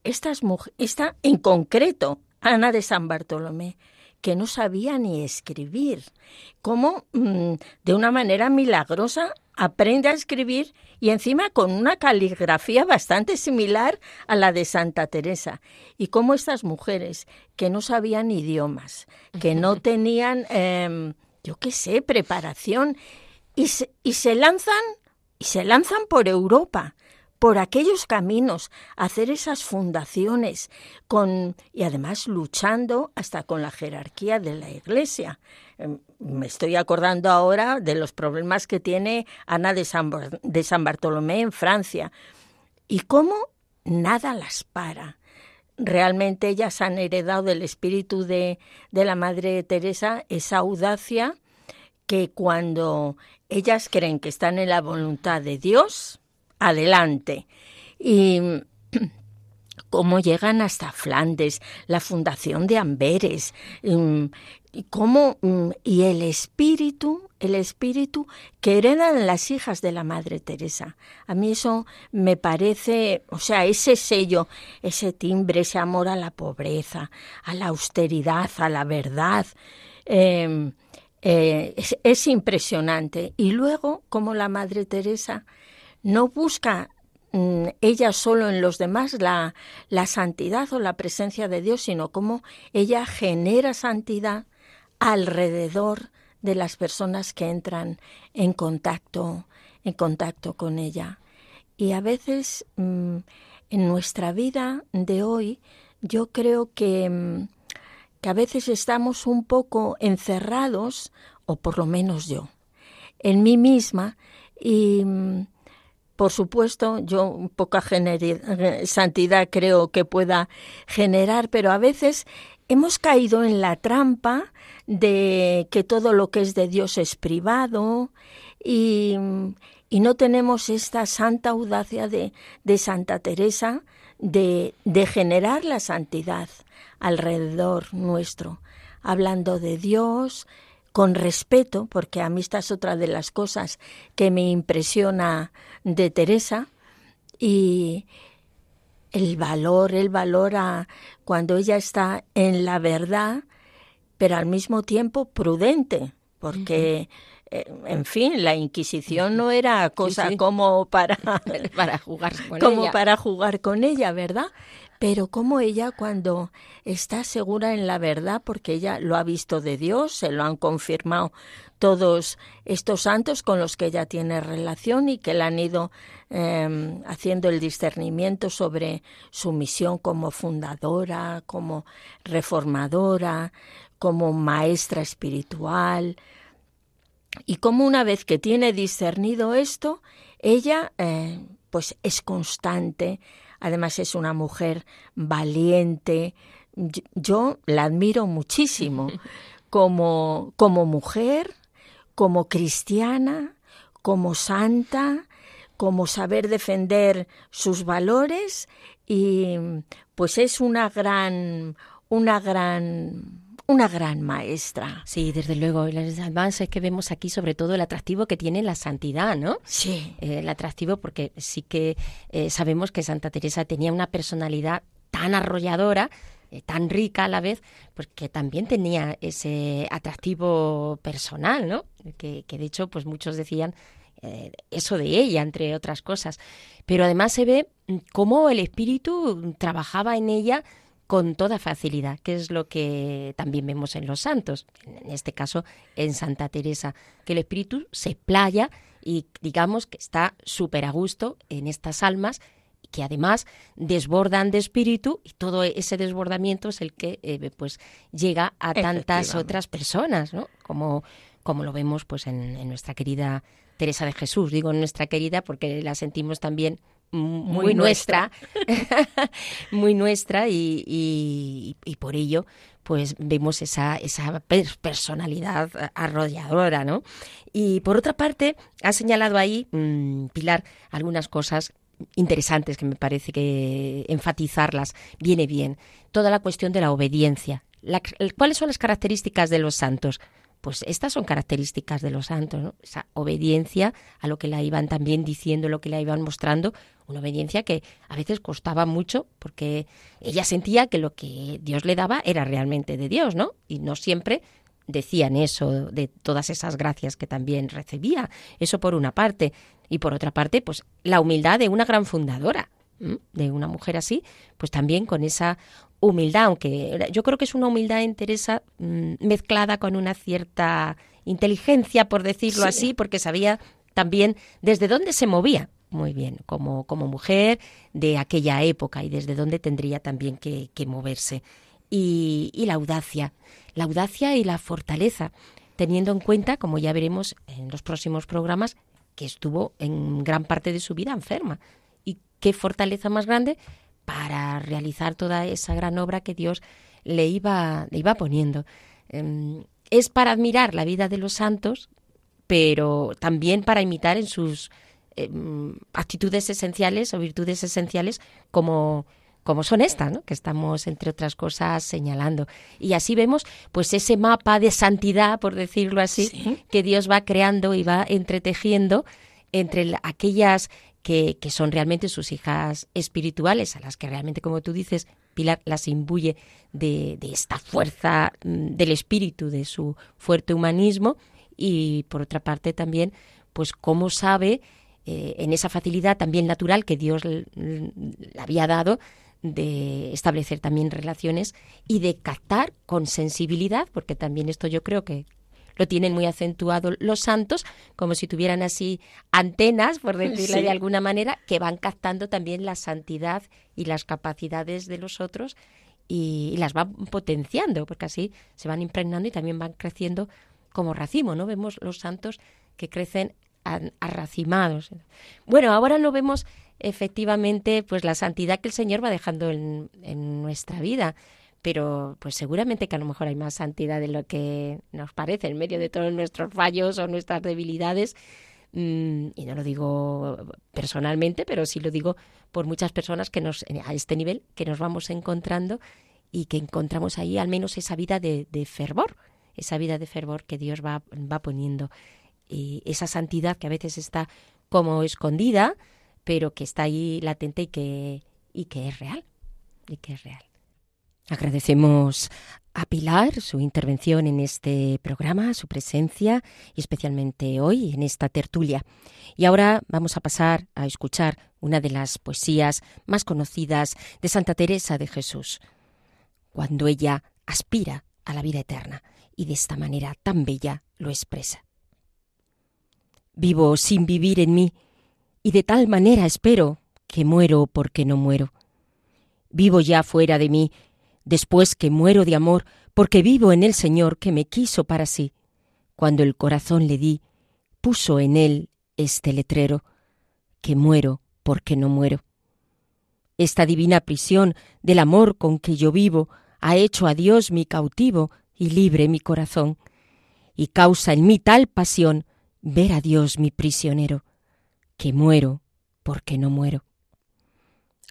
Speaker 5: Estas esta en concreto, Ana de San Bartolomé, que no sabía ni escribir, cómo mm, de una manera milagrosa aprende a escribir y encima con una caligrafía bastante similar a la de Santa Teresa. Y cómo estas mujeres que no sabían idiomas, que no [LAUGHS] tenían, em, yo qué sé, preparación, y y se lanzan, y se lanzan por Europa por aquellos caminos, hacer esas fundaciones, con, y además luchando hasta con la jerarquía de la Iglesia. Em, me estoy acordando ahora de los problemas que tiene Ana de San, de San Bartolomé en Francia y cómo nada las para. Realmente ellas han heredado del espíritu de, de la Madre Teresa esa audacia que cuando ellas creen que están en la voluntad de Dios, adelante. Y cómo llegan hasta Flandes, la fundación de Amberes, mm, y cómo mm, y el espíritu, el espíritu que heredan las hijas de la Madre Teresa. A mí eso me parece, o sea, ese sello, ese timbre, ese amor a la pobreza, a la austeridad, a la verdad. Em, eh, es impresionante. Y luego, como la Madre Teresa no busca ella solo en los demás la, la santidad o la presencia de Dios, sino cómo ella genera santidad alrededor de las personas que entran en contacto, en contacto con ella. Y a veces mm, en nuestra vida de hoy, yo creo que, mm, que a veces estamos un poco encerrados, o por lo menos yo, en mí misma, y por supuesto, yo poca santidad creo que pueda generar, pero a veces hemos caído en la trampa de que todo lo que es de Dios es privado y, no tenemos esta santa audacia de, de Santa Teresa de, de generar la santidad alrededor nuestro, hablando de Dios, con respeto, porque a mí esta es otra de las cosas que me impresiona de Teresa, y el valor, el valor a cuando ella está en la verdad, pero al mismo tiempo prudente, porque eh, en fin, la Inquisición no era cosa como para [LAUGHS]
Speaker 2: para jugar con [LAUGHS]
Speaker 5: como para jugar con ella, ¿verdad? Pero como ella cuando está segura en la verdad, porque ella lo ha visto de Dios, se lo han confirmado todos estos santos con los que ella tiene relación y que le han ido em, haciendo el discernimiento sobre su misión como fundadora, como reformadora, como maestra espiritual. Y como una vez que tiene discernido esto, ella eh, pues es constante, Además es una mujer valiente. Yo la admiro muchísimo [LAUGHS] como, como mujer, como cristiana, como santa, como saber defender sus valores y pues es una gran una gran una gran maestra.
Speaker 2: Sí, desde luego. Además es que vemos aquí sobre todo el atractivo que tiene la santidad, ¿no?
Speaker 5: Sí.
Speaker 2: Eh, el atractivo porque sí que eh, sabemos que Santa Teresa tenía una personalidad tan arrolladora, eh, tan rica a la vez, pues que también tenía ese atractivo personal, ¿no? Que, de hecho, pues muchos decían eso de ella, entre otras cosas. Pero además se ve mm, cómo el espíritu trabajaba en ella con toda facilidad, que es lo que también vemos en los santos, en este caso en Santa Teresa, que el espíritu se playa y digamos que está súper a gusto en estas almas que además desbordan de espíritu y todo ese desbordamiento es el que eh, pues llega a tantas otras personas, ¿no? Como, como lo vemos pues en, nuestra querida Teresa de Jesús. Digo nuestra querida porque la sentimos también muy, nuestra, [LAUGHS] muy nuestra y, y, y, por ello pues vemos esa, esa personalidad arrolladora, ¿no? Y por otra parte, ha señalado ahí, mmm, Pilar, algunas cosas interesantes que me parece que enfatizarlas viene bien. Toda la cuestión de la obediencia. ¿Cuáles son las características de los santos? Pues estas son características de los santos, ¿no? esa obediencia a lo que la iban también diciendo, lo que la iban mostrando, una obediencia que a veces costaba mucho porque ella sentía que lo que Dios le daba era realmente de Dios, ¿no? Y no siempre decían eso de todas esas gracias que también recibía. Eso por una parte. Y por otra parte, pues la humildad de una gran fundadora, de una mujer así, pues también con esa humildad, aunque yo creo que es una humildad en Teresa mmm, mezclada con una cierta inteligencia, por decirlo sí. así, porque sabía también desde dónde se movía muy bien como, como mujer de aquella época y desde dónde tendría también que, que moverse. Y, la audacia, la audacia y la fortaleza, teniendo en cuenta, como ya veremos en los próximos programas, que estuvo en gran parte de su vida enferma. Y qué fortaleza más grande para realizar toda esa gran obra que Dios le iba, le iba poniendo. Es para admirar la vida de los santos, pero también para imitar en sus eh, actitudes esenciales o virtudes esenciales como como son estas, ¿no? que estamos, entre otras cosas, señalando. Y así vemos, pues, ese mapa de santidad, por decirlo así, ¿Sí? que Dios va creando y va entretejiendo entre aquellas que, que, son realmente sus hijas espirituales, a las que realmente, como tú dices, Pilar las imbuye de, de esta fuerza mm, del espíritu, de su fuerte humanismo, y por otra parte también, pues, cómo sabe, eh, en esa facilidad también natural que Dios le había dado, de establecer también relaciones y de captar con sensibilidad, porque también esto yo creo que lo tienen muy acentuado los santos, como si tuvieran así antenas, por decirlo sí. de alguna manera, que van captando también la santidad y las capacidades de los otros y, y las van potenciando, porque así se van impregnando y también van creciendo como racimo, ¿no? Vemos los santos que crecen arracimados. Bueno, ahora lo vemos efectivamente pues la santidad que el Señor va dejando en, en, nuestra vida. Pero pues seguramente que a lo mejor hay más santidad de lo que nos parece en medio de todos nuestros fallos o nuestras debilidades. Mm, y no lo digo personalmente, pero sí lo digo por muchas personas que nos, a este nivel, que nos vamos encontrando y que encontramos ahí al menos esa vida de, de fervor, esa vida de fervor que Dios va, va poniendo. Y esa santidad que a veces está como escondida, pero que está ahí latente y que, y que es real. Y que es real. Agradecemos a Pilar su intervención en este programa, su presencia y especialmente hoy en esta tertulia. Y ahora vamos a pasar a escuchar una de las poesías más conocidas de Santa Teresa de Jesús, cuando ella aspira a la vida eterna y de esta manera tan bella lo expresa. Vivo sin vivir en mí, y de tal manera espero que muero porque no muero. Vivo ya fuera de mí, después que muero de amor, porque vivo en el Señor que me quiso para sí. Cuando el corazón le di, puso en él este letrero, que muero porque no muero. Esta divina prisión del amor con que yo vivo ha hecho a Dios mi cautivo y libre mi corazón, y causa en mí tal pasión ver a Dios mi prisionero que muero porque no muero.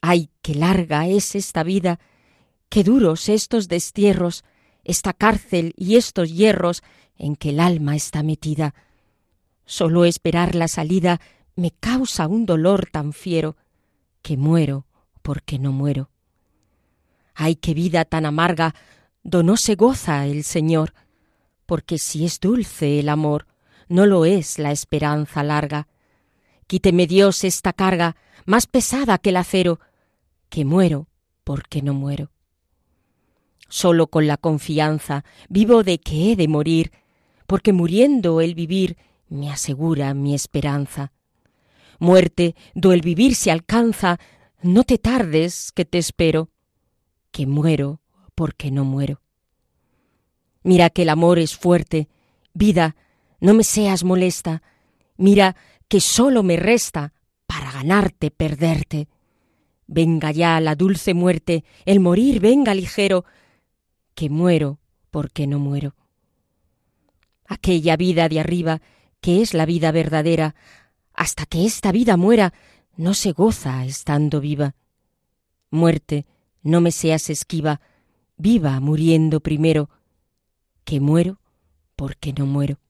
Speaker 2: Ay, qué larga es esta vida, qué duros estos destierros, esta cárcel y estos hierros en que el alma está metida. Solo esperar la salida me causa un dolor tan fiero que muero porque no muero. Ay, qué vida tan amarga, do no se goza el Señor, porque si es dulce el amor, no lo es la esperanza larga. Quíteme Dios esta carga más pesada que el acero, que muero porque no muero. Solo con la confianza vivo de que he de morir, porque muriendo el vivir me asegura mi esperanza. Muerte, do el vivir se alcanza, no te tardes que te espero, que muero porque no muero. Mira que el amor es fuerte, vida, no me seas molesta, Mira que solo me resta para ganarte perderte. Venga ya la dulce muerte, el morir venga ligero, que muero porque no muero. Aquella vida de arriba, que es la vida verdadera, hasta que esta vida muera, no se goza estando viva. Muerte, no me seas esquiva, viva muriendo primero, que muero porque no muero.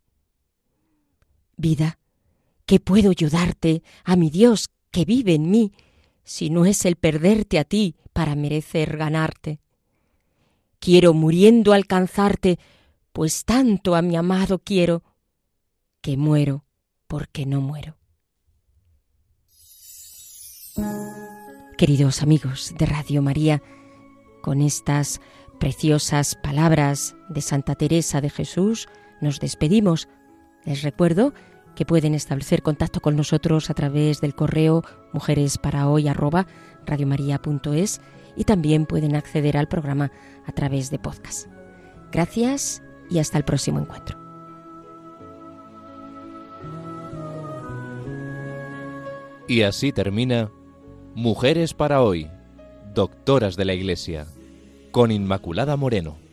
Speaker 2: Vida, ¿qué puedo yo darte a mi Dios que vive en mí, si no es el perderte a ti para merecer ganarte? Quiero muriendo alcanzarte, pues tanto a mi amado quiero, que muero porque no muero. Queridos amigos de Radio María, con estas preciosas palabras de Santa Teresa de Jesús, nos despedimos. Les recuerdo que pueden establecer contacto con nosotros a través del correo mujeresparahoy@radiomaria.es y también pueden acceder al programa a través de podcast. Gracias y hasta el próximo encuentro.
Speaker 3: Y así termina Mujeres para hoy, doctoras de la Iglesia, con Inmaculada Moreno.